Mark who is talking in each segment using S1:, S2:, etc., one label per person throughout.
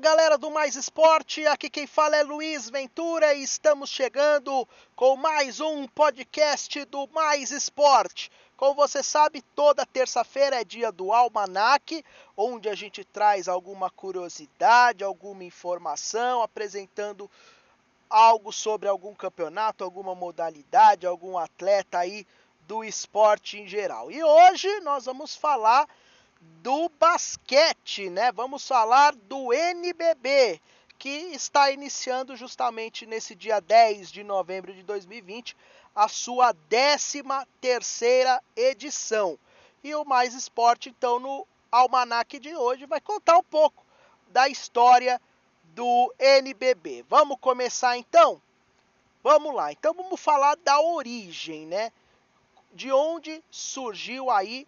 S1: galera do Mais Esporte, aqui quem fala é Luiz Ventura e estamos chegando com mais um podcast do Mais Esporte. Como você sabe, toda terça-feira é dia do Almanac, onde a gente traz alguma curiosidade, alguma informação, apresentando algo sobre algum campeonato, alguma modalidade, algum atleta aí do esporte em geral. E hoje nós vamos falar do basquete, né? Vamos falar do NBB, que está iniciando justamente nesse dia 10 de novembro de 2020 a sua 13 terceira edição. E o Mais Esporte, então, no almanac de hoje, vai contar um pouco da história do NBB. Vamos começar então? Vamos lá. Então vamos falar da origem, né? De onde surgiu aí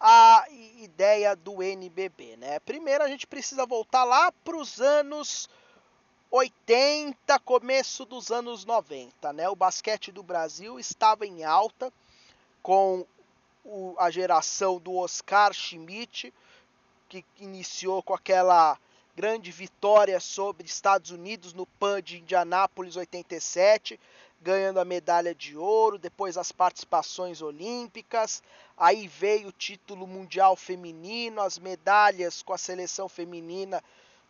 S1: a ideia do NBB, né? Primeiro a gente precisa voltar lá para os anos 80, começo dos anos 90, né? O basquete do Brasil estava em alta com o, a geração do Oscar Schmidt, que iniciou com aquela grande vitória sobre Estados Unidos no PAN de Indianápolis 87, ganhando a medalha de ouro, depois as participações olímpicas, aí veio o título mundial feminino, as medalhas com a seleção feminina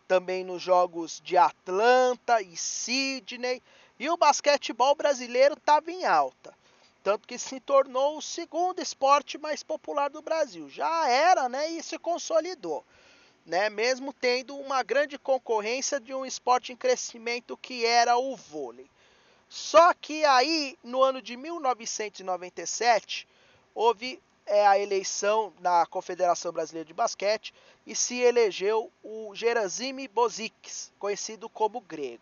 S1: também nos jogos de Atlanta e Sydney, e o basquetebol brasileiro estava em alta, tanto que se tornou o segundo esporte mais popular do Brasil. Já era, né, e se consolidou. Né, mesmo tendo uma grande concorrência de um esporte em crescimento que era o vôlei. Só que aí, no ano de 1997, houve é, a eleição na Confederação Brasileira de Basquete e se elegeu o Gerazime Bozikis, conhecido como Grego.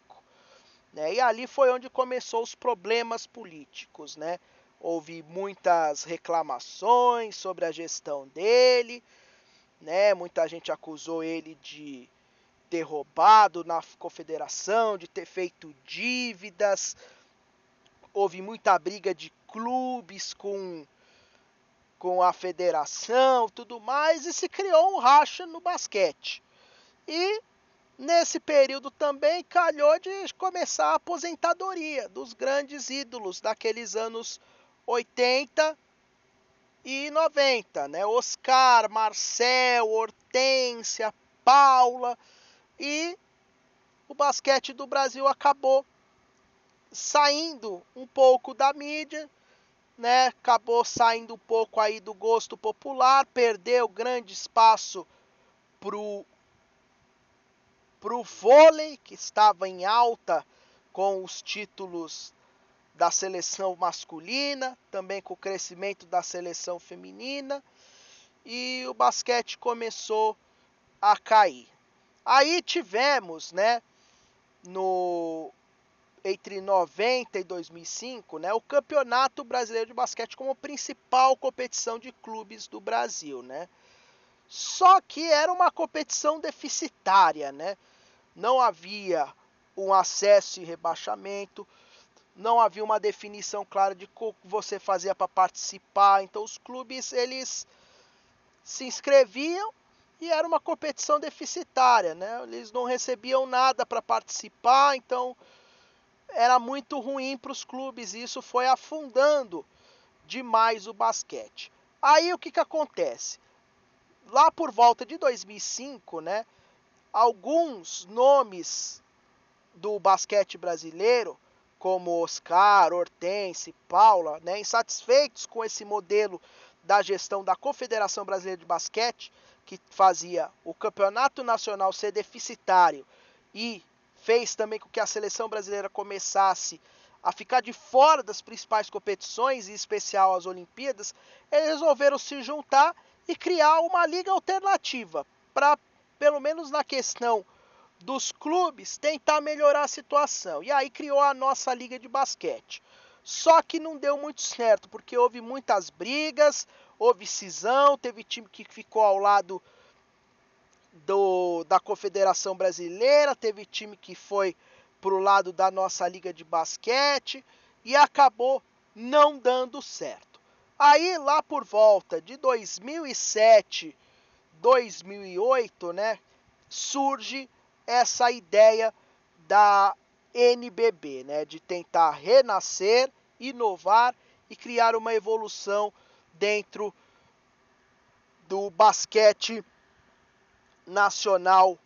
S1: Né? E ali foi onde começou os problemas políticos. Né? Houve muitas reclamações sobre a gestão dele, né? muita gente acusou ele de ter roubado na confederação, de ter feito dívidas, houve muita briga de clubes com com a federação, tudo mais, e se criou um racha no basquete. E nesse período também calhou de começar a aposentadoria dos grandes ídolos daqueles anos 80 e 90, né? Oscar, Marcel, Hortência, Paula e o basquete do Brasil acabou saindo um pouco da mídia, né? Acabou saindo um pouco aí do gosto popular, perdeu grande espaço pro pro vôlei que estava em alta com os títulos da seleção masculina, também com o crescimento da seleção feminina, e o basquete começou a cair. Aí tivemos, né, no entre 90 e 2005, né, o Campeonato Brasileiro de Basquete como principal competição de clubes do Brasil, né? Só que era uma competição deficitária, né? Não havia um acesso e rebaixamento, não havia uma definição clara de como você fazia para participar. Então os clubes eles se inscreviam e era uma competição deficitária, né? Eles não recebiam nada para participar, então era muito ruim para os clubes e isso foi afundando demais o basquete. Aí o que, que acontece? Lá por volta de 2005, né, alguns nomes do basquete brasileiro, como Oscar, Hortense, Paula, né, insatisfeitos com esse modelo da gestão da Confederação Brasileira de Basquete, que fazia o campeonato nacional ser deficitário e fez também com que a seleção brasileira começasse a ficar de fora das principais competições, em especial as Olimpíadas, eles resolveram se juntar e criar uma liga alternativa para, pelo menos na questão dos clubes, tentar melhorar a situação. E aí criou a nossa liga de basquete. Só que não deu muito certo, porque houve muitas brigas, houve cisão, teve time que ficou ao lado do, da Confederação Brasileira, teve time que foi para o lado da nossa liga de basquete e acabou não dando certo. Aí lá por volta de 2007, 2008, né, surge essa ideia da NBB, né, de tentar renascer, inovar e criar uma evolução dentro do basquete nacional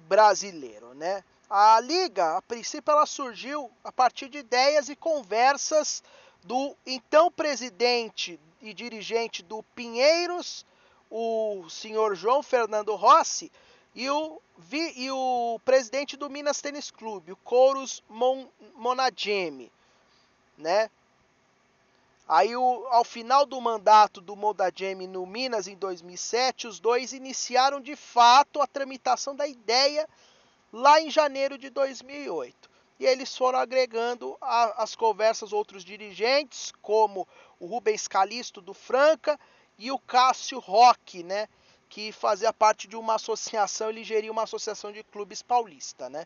S1: brasileiro, né? A liga, a princípio, ela surgiu a partir de ideias e conversas do então presidente e dirigente do Pinheiros, o senhor João Fernando Rossi, e o, e o presidente do Minas Tênis Clube, o Couros Mon, né? Aí, o, ao final do mandato do Monagemi no Minas, em 2007, os dois iniciaram de fato a tramitação da ideia lá em janeiro de 2008. E eles foram agregando as conversas outros dirigentes, como o Rubens Calisto do Franca e o Cássio Roque, né? Que fazia parte de uma associação, ele geria uma associação de clubes paulista, né?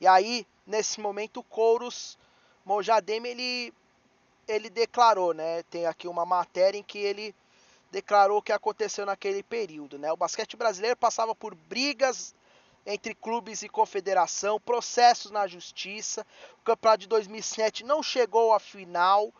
S1: E aí, nesse momento, o Couros Mojadem, ele, ele declarou, né? Tem aqui uma matéria em que ele declarou o que aconteceu naquele período, né? O basquete brasileiro passava por brigas entre clubes e confederação, processos na justiça. O campeonato de 2007 não chegou à final.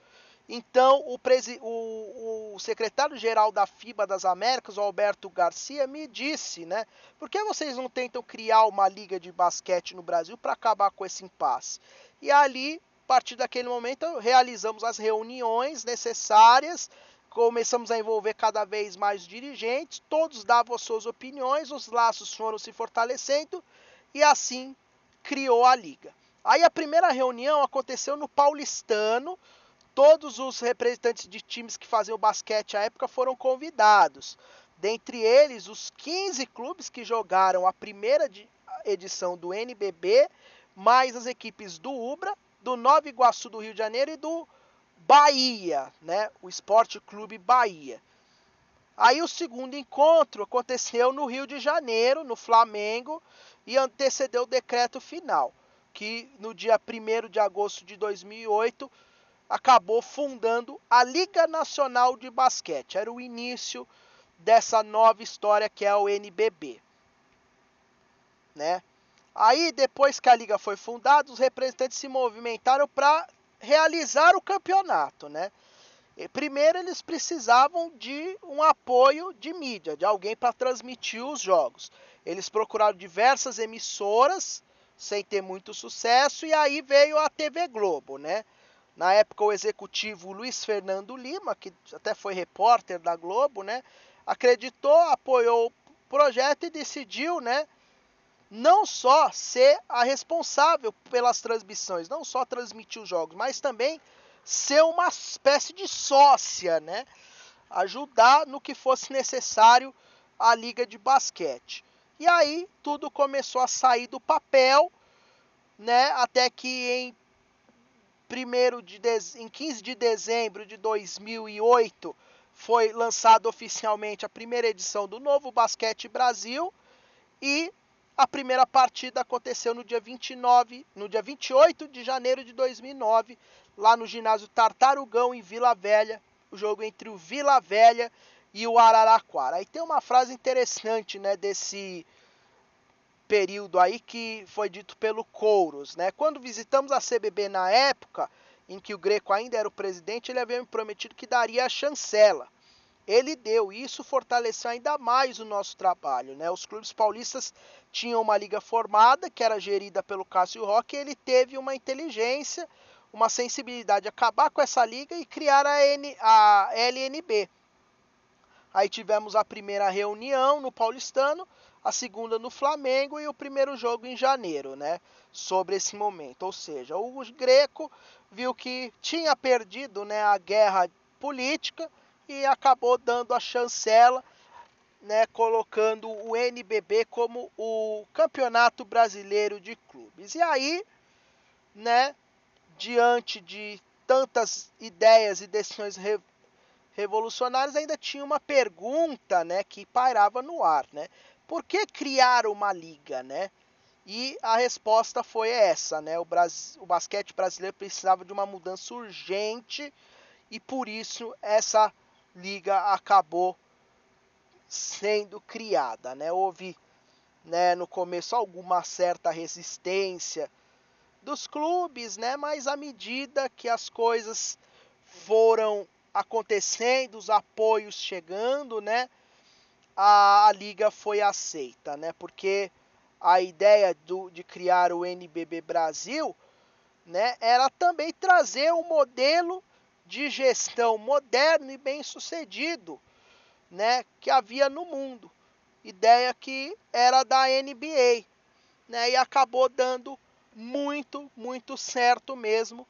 S1: Então, o, o, o secretário-geral da FIBA das Américas, Alberto Garcia, me disse, né? Por que vocês não tentam criar uma liga de basquete no Brasil para acabar com esse impasse? E ali, a partir daquele momento, realizamos as reuniões necessárias começamos a envolver cada vez mais dirigentes, todos davam as suas opiniões, os laços foram se fortalecendo e assim criou a liga. Aí a primeira reunião aconteceu no Paulistano, todos os representantes de times que faziam basquete à época foram convidados. Dentre eles, os 15 clubes que jogaram a primeira edição do NBB, mais as equipes do Ubra, do Nova Iguaçu do Rio de Janeiro e do Bahia, né? O Esporte Clube Bahia. Aí o segundo encontro aconteceu no Rio de Janeiro, no Flamengo, e antecedeu o decreto final, que no dia 1 de agosto de 2008 acabou fundando a Liga Nacional de Basquete. Era o início dessa nova história que é o NBB. Né? Aí, depois que a liga foi fundada, os representantes se movimentaram para realizar o campeonato, né? E primeiro eles precisavam de um apoio de mídia, de alguém para transmitir os jogos. Eles procuraram diversas emissoras sem ter muito sucesso e aí veio a TV Globo, né? Na época o executivo Luiz Fernando Lima, que até foi repórter da Globo, né, acreditou, apoiou o projeto e decidiu, né, não só ser a responsável pelas transmissões, não só transmitir os jogos, mas também ser uma espécie de sócia, né? Ajudar no que fosse necessário a liga de basquete. E aí tudo começou a sair do papel, né? Até que em primeiro de em 15 de dezembro de 2008 foi lançada oficialmente a primeira edição do Novo Basquete Brasil e a primeira partida aconteceu no dia 29, no dia 28 de janeiro de 2009, lá no ginásio Tartarugão em Vila Velha, o jogo entre o Vila Velha e o Araraquara. Aí tem uma frase interessante, né, desse período aí que foi dito pelo Couros, né? Quando visitamos a CBB na época em que o Greco ainda era o presidente, ele havia me prometido que daria a chancela ele deu. E isso fortaleceu ainda mais o nosso trabalho. Né? Os clubes paulistas tinham uma liga formada, que era gerida pelo Cássio Roque, e ele teve uma inteligência, uma sensibilidade de acabar com essa liga e criar a, N, a LNB. Aí tivemos a primeira reunião no Paulistano, a segunda no Flamengo e o primeiro jogo em janeiro, né? Sobre esse momento. Ou seja, o Greco viu que tinha perdido né, a guerra política, e acabou dando a chancela, né, colocando o NBB como o Campeonato Brasileiro de Clubes. E aí, né, diante de tantas ideias e decisões re revolucionárias, ainda tinha uma pergunta, né, que pairava no ar, né? Por que criar uma liga, né? E a resposta foi essa, né? O, Bras... o basquete brasileiro precisava de uma mudança urgente e por isso essa liga acabou sendo criada, né? Houve né, no começo alguma certa resistência dos clubes, né, mas à medida que as coisas foram acontecendo, os apoios chegando, né, a, a liga foi aceita, né, porque a ideia do, de criar o NBB Brasil, né, era também trazer um modelo de gestão moderno e bem sucedido, né, que havia no mundo. Ideia que era da NBA, né, e acabou dando muito, muito certo mesmo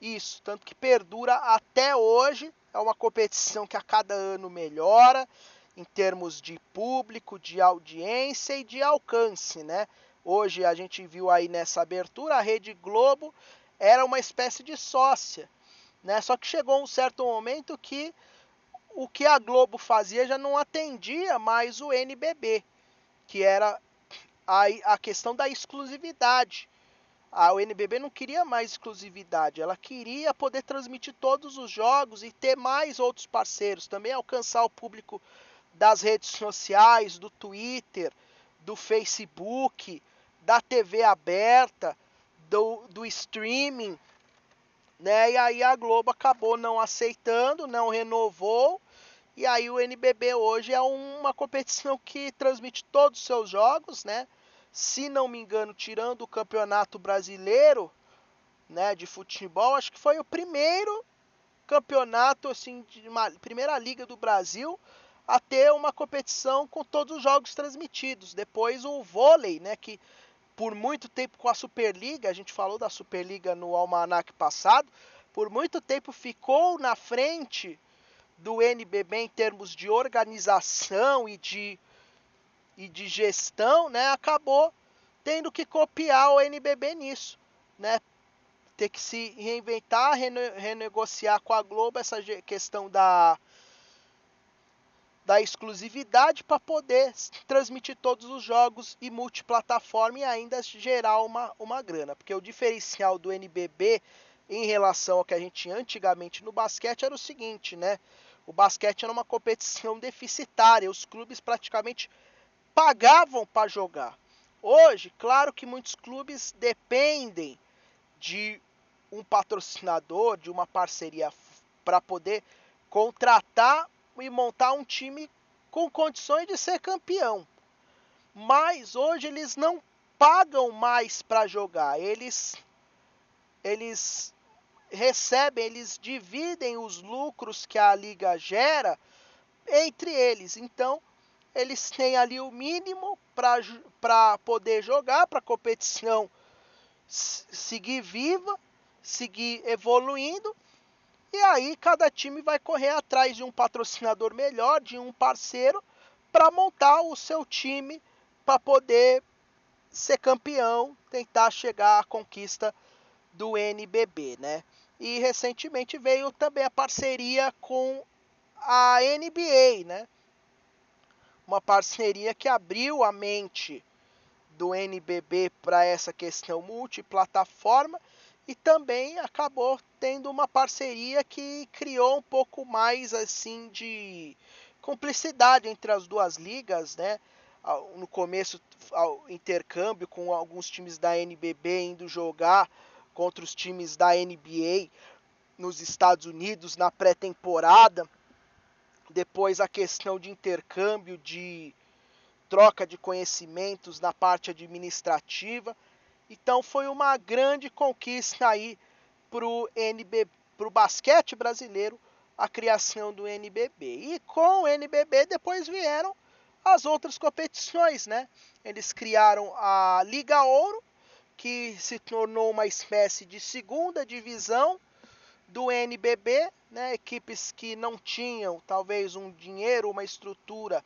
S1: isso, tanto que perdura até hoje. É uma competição que a cada ano melhora em termos de público, de audiência e de alcance, né? Hoje a gente viu aí nessa abertura a Rede Globo era uma espécie de sócia, né? Só que chegou um certo momento que o que a Globo fazia já não atendia mais o NBB, que era a, a questão da exclusividade. A NBB não queria mais exclusividade, ela queria poder transmitir todos os jogos e ter mais outros parceiros, também alcançar o público das redes sociais, do Twitter, do Facebook, da TV aberta, do, do streaming, né? E aí a Globo acabou não aceitando, não renovou. E aí o NBB hoje é uma competição que transmite todos os seus jogos, né? Se não me engano, tirando o Campeonato Brasileiro, né, de futebol, acho que foi o primeiro campeonato assim de uma primeira liga do Brasil a ter uma competição com todos os jogos transmitidos. Depois o vôlei, né, que por muito tempo com a Superliga, a gente falou da Superliga no almanac passado, por muito tempo ficou na frente do NBB em termos de organização e de, e de gestão, né, acabou tendo que copiar o NBB nisso, né? Ter que se reinventar, rene renegociar com a Globo essa questão da da exclusividade para poder transmitir todos os jogos e multiplataforma e ainda gerar uma, uma grana. Porque o diferencial do NBB em relação ao que a gente tinha antigamente no basquete era o seguinte, né? O basquete era uma competição deficitária, os clubes praticamente pagavam para jogar. Hoje, claro que muitos clubes dependem de um patrocinador, de uma parceria para poder contratar e montar um time com condições de ser campeão. Mas hoje eles não pagam mais para jogar. Eles eles recebem, eles dividem os lucros que a liga gera entre eles. Então, eles têm ali o mínimo para poder jogar, para a competição seguir viva, seguir evoluindo e aí cada time vai correr atrás de um patrocinador melhor, de um parceiro, para montar o seu time para poder ser campeão, tentar chegar à conquista do NBB, né? E recentemente veio também a parceria com a NBA, né? Uma parceria que abriu a mente do NBB para essa questão multiplataforma e também acabou tendo uma parceria que criou um pouco mais assim de cumplicidade entre as duas ligas, né? No começo, ao intercâmbio com alguns times da NBB indo jogar contra os times da NBA nos Estados Unidos na pré-temporada. Depois a questão de intercâmbio de troca de conhecimentos na parte administrativa então foi uma grande conquista aí para o NB, para o basquete brasileiro, a criação do NBB. E com o NBB depois vieram as outras competições, né? Eles criaram a Liga Ouro, que se tornou uma espécie de segunda divisão do NBB, né? Equipes que não tinham talvez um dinheiro, uma estrutura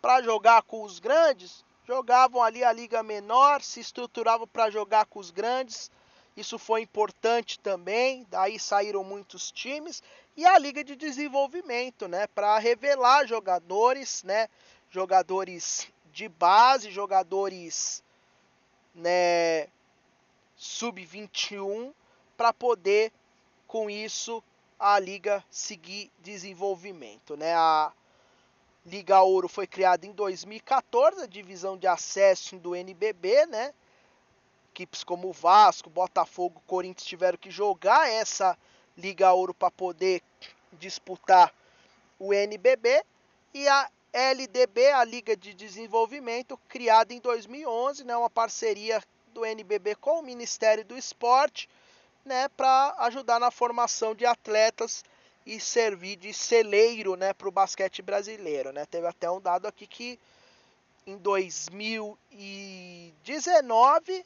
S1: para jogar com os grandes, jogavam ali a liga menor, se estruturavam para jogar com os grandes. Isso foi importante também, daí saíram muitos times e a liga de desenvolvimento, né, para revelar jogadores, né, jogadores de base, jogadores, né, sub-21 para poder com isso a liga seguir desenvolvimento, né? A Liga Ouro foi criada em 2014, a divisão de acesso do NBB, né? Equipes como Vasco, Botafogo, Corinthians tiveram que jogar essa Liga Ouro para poder disputar o NBB e a LDB, a Liga de Desenvolvimento, criada em 2011, né, uma parceria do NBB com o Ministério do Esporte, né, para ajudar na formação de atletas e servir de celeiro, né, para o basquete brasileiro, né? Teve até um dado aqui que em 2019,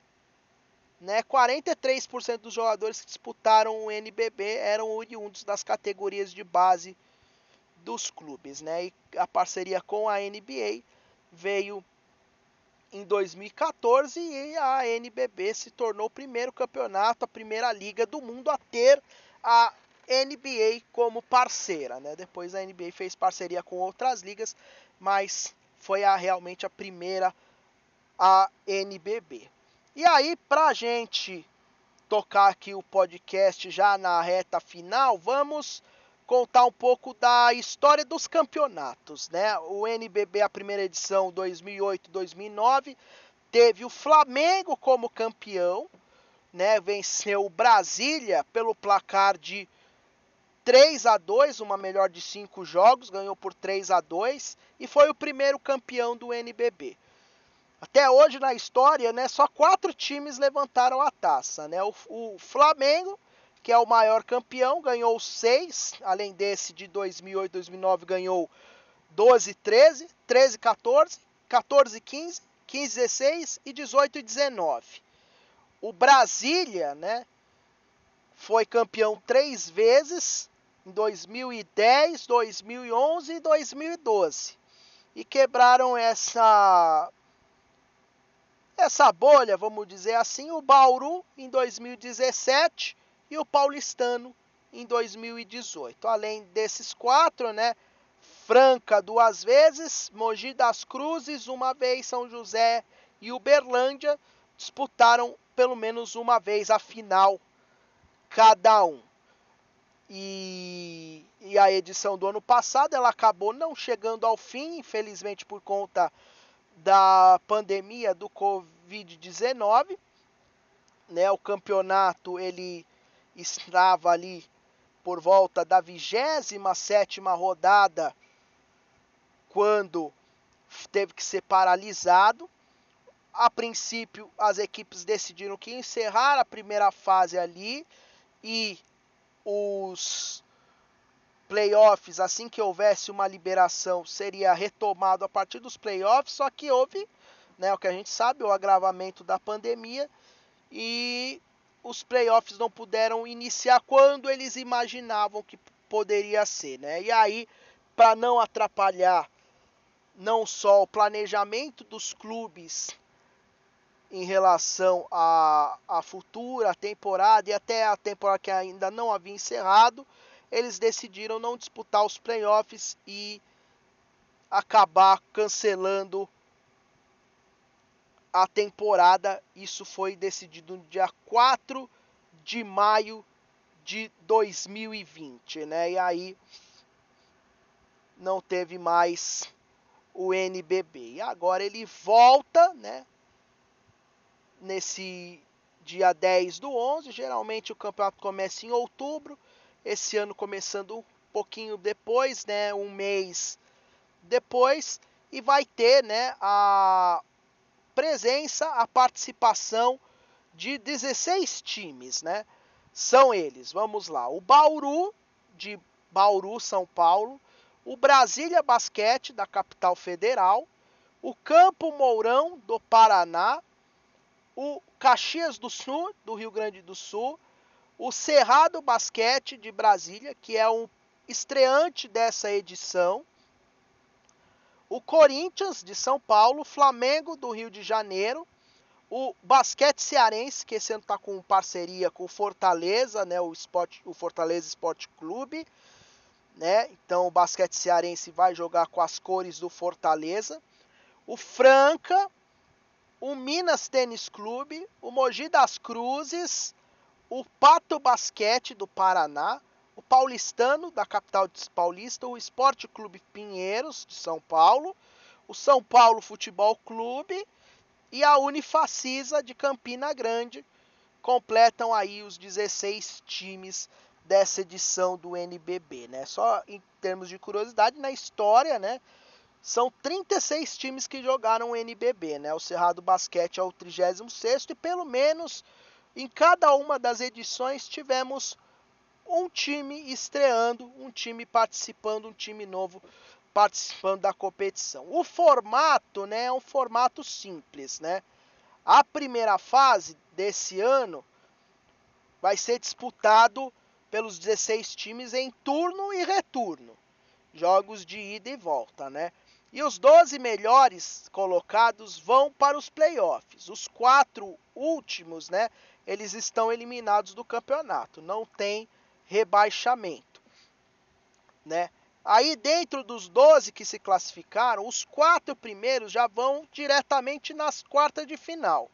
S1: né, 43% dos jogadores que disputaram o NBB eram oriundos das categorias de base dos clubes, né? E a parceria com a NBA veio em 2014 e a NBB se tornou o primeiro campeonato, a primeira liga do mundo a ter a NBA como parceira, né? Depois a NBA fez parceria com outras ligas, mas foi a, realmente a primeira a NBB. E aí, pra gente tocar aqui o podcast já na reta final, vamos contar um pouco da história dos campeonatos, né? O NBB, a primeira edição 2008-2009, teve o Flamengo como campeão, né? Venceu o Brasília pelo placar de 3 a 2, uma melhor de cinco jogos, ganhou por 3 a 2 e foi o primeiro campeão do NBB. Até hoje na história, né, só quatro times levantaram a taça, né? O, o Flamengo que é o maior campeão, ganhou 6, além desse de 2008 2009 ganhou 12 13, 13 14, 14 15, 15 16 e 18 19. O Brasília, né, foi campeão três vezes, em 2010, 2011 e 2012. E quebraram essa essa bolha, vamos dizer assim, o Bauru em 2017 e o Paulistano em 2018. Além desses quatro, né? Franca duas vezes, Mogi das Cruzes uma vez, São José e Uberlândia disputaram pelo menos uma vez a final cada um. E, e, a edição do ano passado ela acabou não chegando ao fim, infelizmente por conta da pandemia do Covid-19. Né, o campeonato ele estava ali por volta da 27 rodada, quando teve que ser paralisado. A princípio, as equipes decidiram que encerrar a primeira fase ali e os playoffs, assim que houvesse uma liberação, seria retomado a partir dos playoffs, só que houve, né, o que a gente sabe, o agravamento da pandemia e os playoffs não puderam iniciar quando eles imaginavam que poderia ser, né? E aí, para não atrapalhar não só o planejamento dos clubes em relação à, à futura temporada e até a temporada que ainda não havia encerrado, eles decidiram não disputar os playoffs e acabar cancelando a temporada. Isso foi decidido no dia 4 de maio de 2020, né? E aí não teve mais o NBB. E agora ele volta, né? Nesse dia 10 do 11, geralmente o campeonato começa em outubro, esse ano começando um pouquinho depois, né, um mês depois, e vai ter, né, a presença, a participação de 16 times, né? São eles, vamos lá, o Bauru, de Bauru, São Paulo, o Brasília Basquete, da capital federal, o Campo Mourão, do Paraná, o Caxias do Sul, do Rio Grande do Sul, o Cerrado Basquete, de Brasília, que é um estreante dessa edição, o Corinthians de São Paulo, Flamengo do Rio de Janeiro, o basquete cearense, que esse ano está com parceria com o Fortaleza, né, o, Sport, o Fortaleza Esporte Clube, né? Então o basquete cearense vai jogar com as cores do Fortaleza. O Franca, o Minas Tênis Clube, o Mogi das Cruzes, o Pato Basquete do Paraná, o paulistano da capital paulista, o Esporte Clube Pinheiros de São Paulo, o São Paulo Futebol Clube e a Unifacisa de Campina Grande completam aí os 16 times dessa edição do NBB, né? Só em termos de curiosidade, na história, né? São 36 times que jogaram o NBB, né? O Cerrado Basquete é o 36 e pelo menos em cada uma das edições tivemos um time estreando, um time participando, um time novo participando da competição. O formato, né, é um formato simples, né? A primeira fase desse ano vai ser disputado pelos 16 times em turno e retorno, jogos de ida e volta, né? E os 12 melhores colocados vão para os playoffs. Os quatro últimos, né, eles estão eliminados do campeonato, não tem rebaixamento, né? Aí dentro dos 12 que se classificaram, os quatro primeiros já vão diretamente nas quartas de final.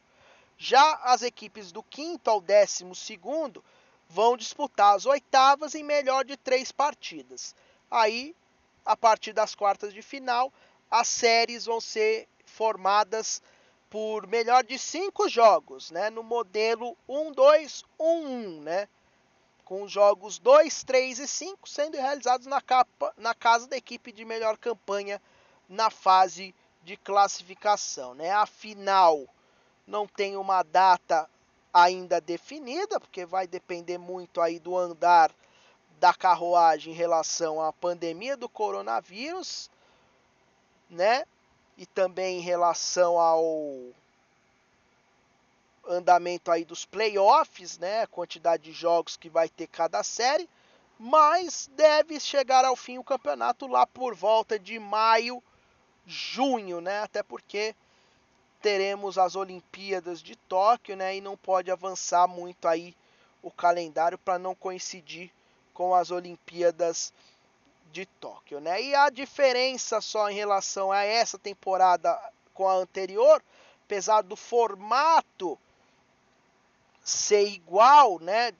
S1: Já as equipes do quinto ao décimo segundo vão disputar as oitavas em melhor de três partidas. Aí, a partir das quartas de final, as séries vão ser formadas por melhor de cinco jogos, né? No modelo 1-2-1-1, né? Com os jogos 2, 3 e 5 sendo realizados na, capa, na casa da equipe de melhor campanha na fase de classificação, né? A final não tem uma data ainda definida, porque vai depender muito aí do andar da carruagem em relação à pandemia do coronavírus, né? E também em relação ao andamento aí dos playoffs, né? A quantidade de jogos que vai ter cada série, mas deve chegar ao fim o campeonato lá por volta de maio, junho, né? Até porque teremos as Olimpíadas de Tóquio, né? E não pode avançar muito aí o calendário para não coincidir com as Olimpíadas de Tóquio, né? E a diferença só em relação a essa temporada com a anterior, apesar do formato ser igual, né,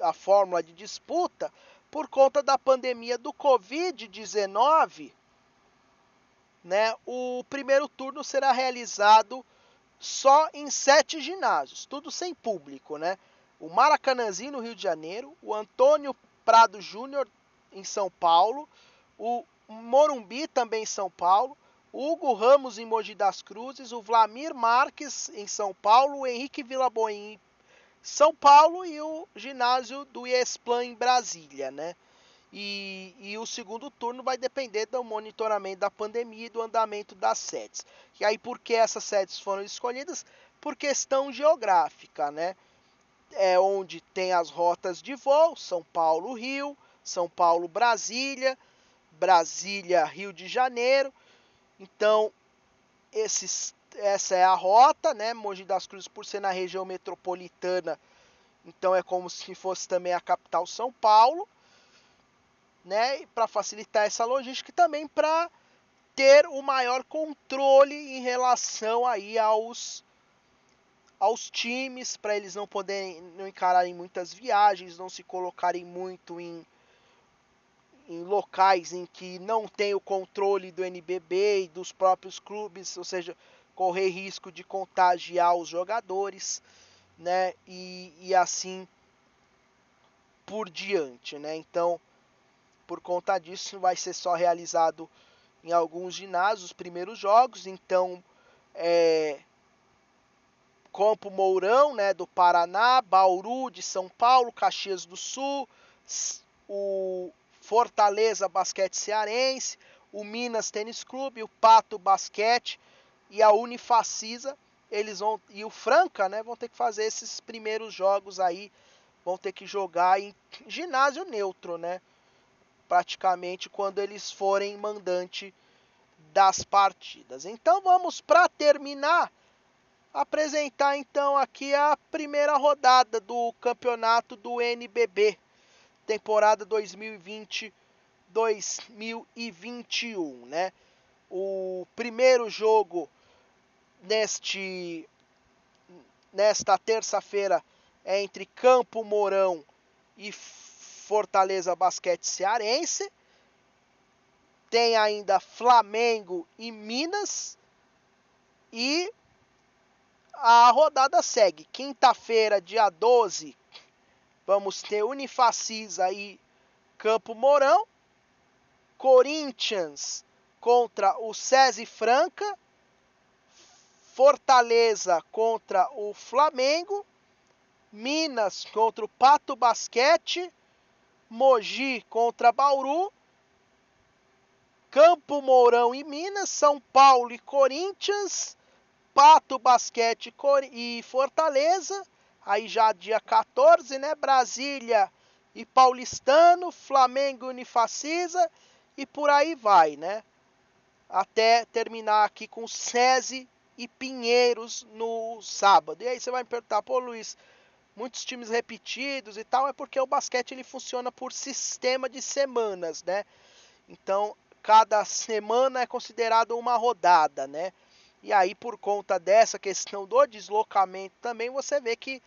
S1: a fórmula de disputa, por conta da pandemia do Covid-19, né, o primeiro turno será realizado só em sete ginásios, tudo sem público, né? O Maracanãzinho no Rio de Janeiro, o Antônio Prado Júnior em São Paulo, o Morumbi também em São Paulo, Hugo Ramos em Mogi das Cruzes, o Vlamir Marques em São Paulo, o Henrique Villaboim São Paulo e o ginásio do IESPLAN em Brasília, né? E, e, o segundo turno vai depender do monitoramento da pandemia e do andamento das sedes. E aí, por que essas sedes foram escolhidas? Por questão geográfica, né? É onde tem as rotas de voo, São Paulo, Rio, São Paulo, Brasília, Brasília, Rio de Janeiro. Então, esses, essa é a rota, né? Mogi das Cruzes, por ser na região metropolitana, então é como se fosse também a capital São Paulo né, para facilitar essa logística e também para ter o maior controle em relação aí aos aos times, para eles não poderem não encararem muitas viagens, não se colocarem muito em em locais em que não tem o controle do NBB e dos próprios clubes, ou seja, correr risco de contagiar os jogadores, né? E, e assim por diante, né? Então, por conta disso, vai ser só realizado em alguns ginásios os primeiros jogos. Então, é, Campo Mourão, né, do Paraná, Bauru de São Paulo, Caxias do Sul, o Fortaleza Basquete Cearense, o Minas Tênis Clube, o Pato Basquete e a Unifacisa, eles vão e o Franca, né, vão ter que fazer esses primeiros jogos aí, vão ter que jogar em ginásio neutro, né? praticamente quando eles forem mandante das partidas. Então vamos para terminar apresentar então aqui a primeira rodada do campeonato do NBB, temporada 2020-2021, né? O primeiro jogo neste nesta terça-feira é entre Campo Mourão e Fortaleza Basquete Cearense. Tem ainda Flamengo e Minas. E a rodada segue. Quinta-feira, dia 12, vamos ter Unifacisa e Campo Mourão. Corinthians contra o SESI Franca. Fortaleza contra o Flamengo. Minas contra o Pato Basquete. Mogi contra Bauru. Campo Mourão e Minas, São Paulo e Corinthians, Pato Basquete e Fortaleza, aí já dia 14, né? Brasília e Paulistano, Flamengo e Unifacisa e por aí vai, né? Até terminar aqui com SESI e Pinheiros no sábado. E aí você vai me perguntar, pô Luiz, muitos times repetidos e tal, é porque o basquete ele funciona por sistema de semanas, né? Então, cada semana é considerado uma rodada, né? E aí, por conta dessa questão do deslocamento também, você vê que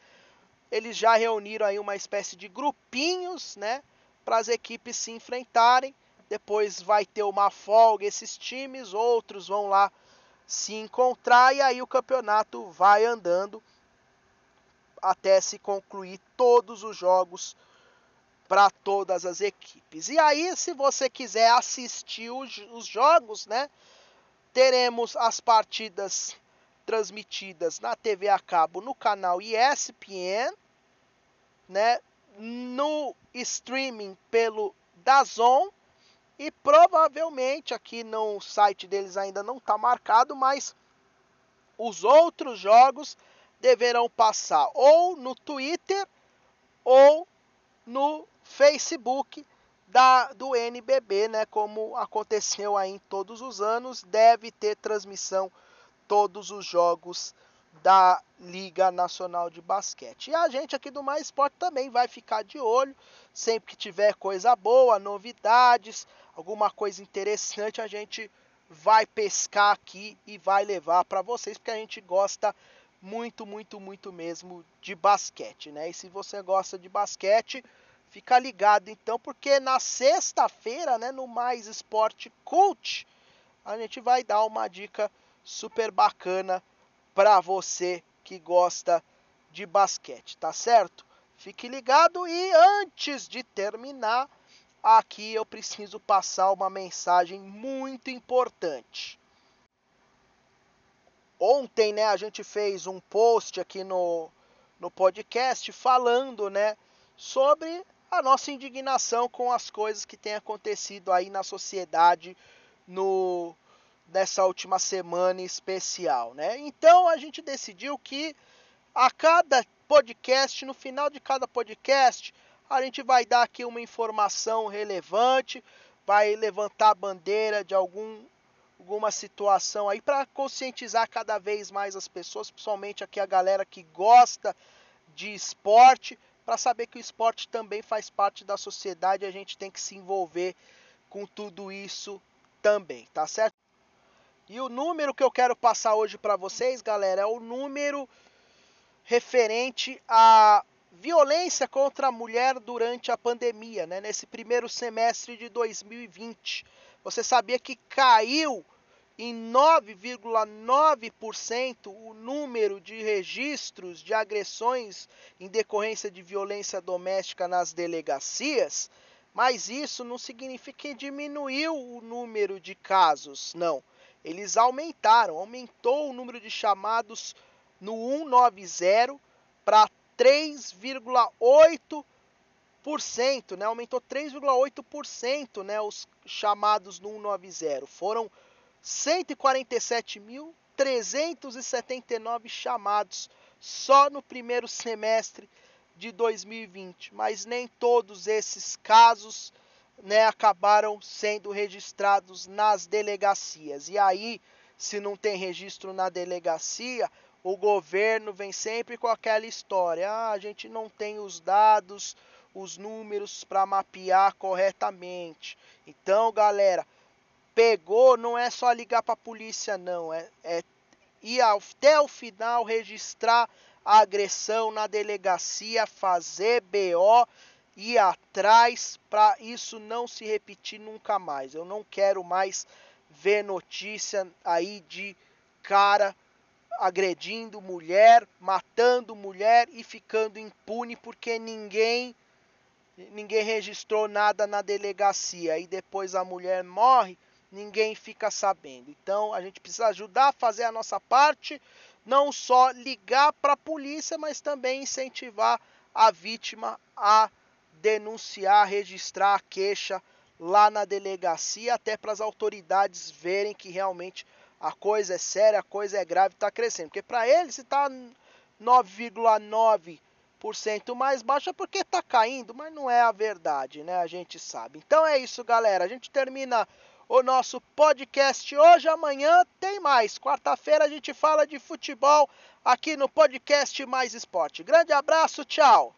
S1: eles já reuniram aí uma espécie de grupinhos, né? Para as equipes se enfrentarem. Depois vai ter uma folga esses times, outros vão lá se encontrar e aí o campeonato vai andando até se concluir todos os jogos para todas as equipes. E aí, se você quiser assistir os, os jogos, né? Teremos as partidas transmitidas na TV a cabo no canal ESPN, né? No streaming pelo Dazon e provavelmente aqui no site deles ainda não está marcado, mas os outros jogos deverão passar ou no Twitter ou no Facebook da, do NBB, né? Como aconteceu aí em todos os anos, deve ter transmissão todos os jogos da Liga Nacional de Basquete. E a gente aqui do Mais Esporte também vai ficar de olho, sempre que tiver coisa boa, novidades, alguma coisa interessante, a gente vai pescar aqui e vai levar para vocês, porque a gente gosta muito, muito, muito mesmo de basquete, né? E se você gosta de basquete, Fica ligado então, porque na sexta-feira, né, no Mais Esporte Cult, a gente vai dar uma dica super bacana para você que gosta de basquete, tá certo? Fique ligado e antes de terminar, aqui eu preciso passar uma mensagem muito importante. Ontem, né, a gente fez um post aqui no, no podcast falando, né, sobre a nossa indignação com as coisas que têm acontecido aí na sociedade no nessa última semana especial, né? Então a gente decidiu que a cada podcast, no final de cada podcast, a gente vai dar aqui uma informação relevante, vai levantar a bandeira de algum alguma situação aí para conscientizar cada vez mais as pessoas, principalmente aqui a galera que gosta de esporte, para saber que o esporte também faz parte da sociedade, a gente tem que se envolver com tudo isso também, tá certo? E o número que eu quero passar hoje para vocês, galera, é o número referente à violência contra a mulher durante a pandemia, né? Nesse primeiro semestre de 2020. Você sabia que caiu em 9,9% o número de registros de agressões em decorrência de violência doméstica nas delegacias, mas isso não significa que diminuiu o número de casos, não. Eles aumentaram, aumentou o número de chamados no 190 para 3,8%, né? Aumentou 3,8%, né, os chamados no 190. Foram 147.379 chamados só no primeiro semestre de 2020, mas nem todos esses casos né, acabaram sendo registrados nas delegacias. E aí, se não tem registro na delegacia, o governo vem sempre com aquela história: ah, a gente não tem os dados, os números para mapear corretamente. Então, galera, pegou, não é só ligar para a polícia, não. É, é ir até o final, registrar a agressão na delegacia, fazer BO ir atrás para isso não se repetir nunca mais. Eu não quero mais ver notícia aí de cara agredindo mulher, matando mulher e ficando impune porque ninguém ninguém registrou nada na delegacia e depois a mulher morre, ninguém fica sabendo. Então a gente precisa ajudar a fazer a nossa parte, não só ligar para a polícia, mas também incentivar a vítima a denunciar, registrar a queixa lá na delegacia, até para as autoridades verem que realmente a coisa é séria, a coisa é grave, está crescendo. Porque para eles, está 9,9% mais baixo é porque está caindo, mas não é a verdade, né? A gente sabe. Então é isso, galera. A gente termina o nosso podcast hoje. Amanhã tem mais. Quarta-feira a gente fala de futebol aqui no podcast Mais Esporte. Grande abraço, tchau!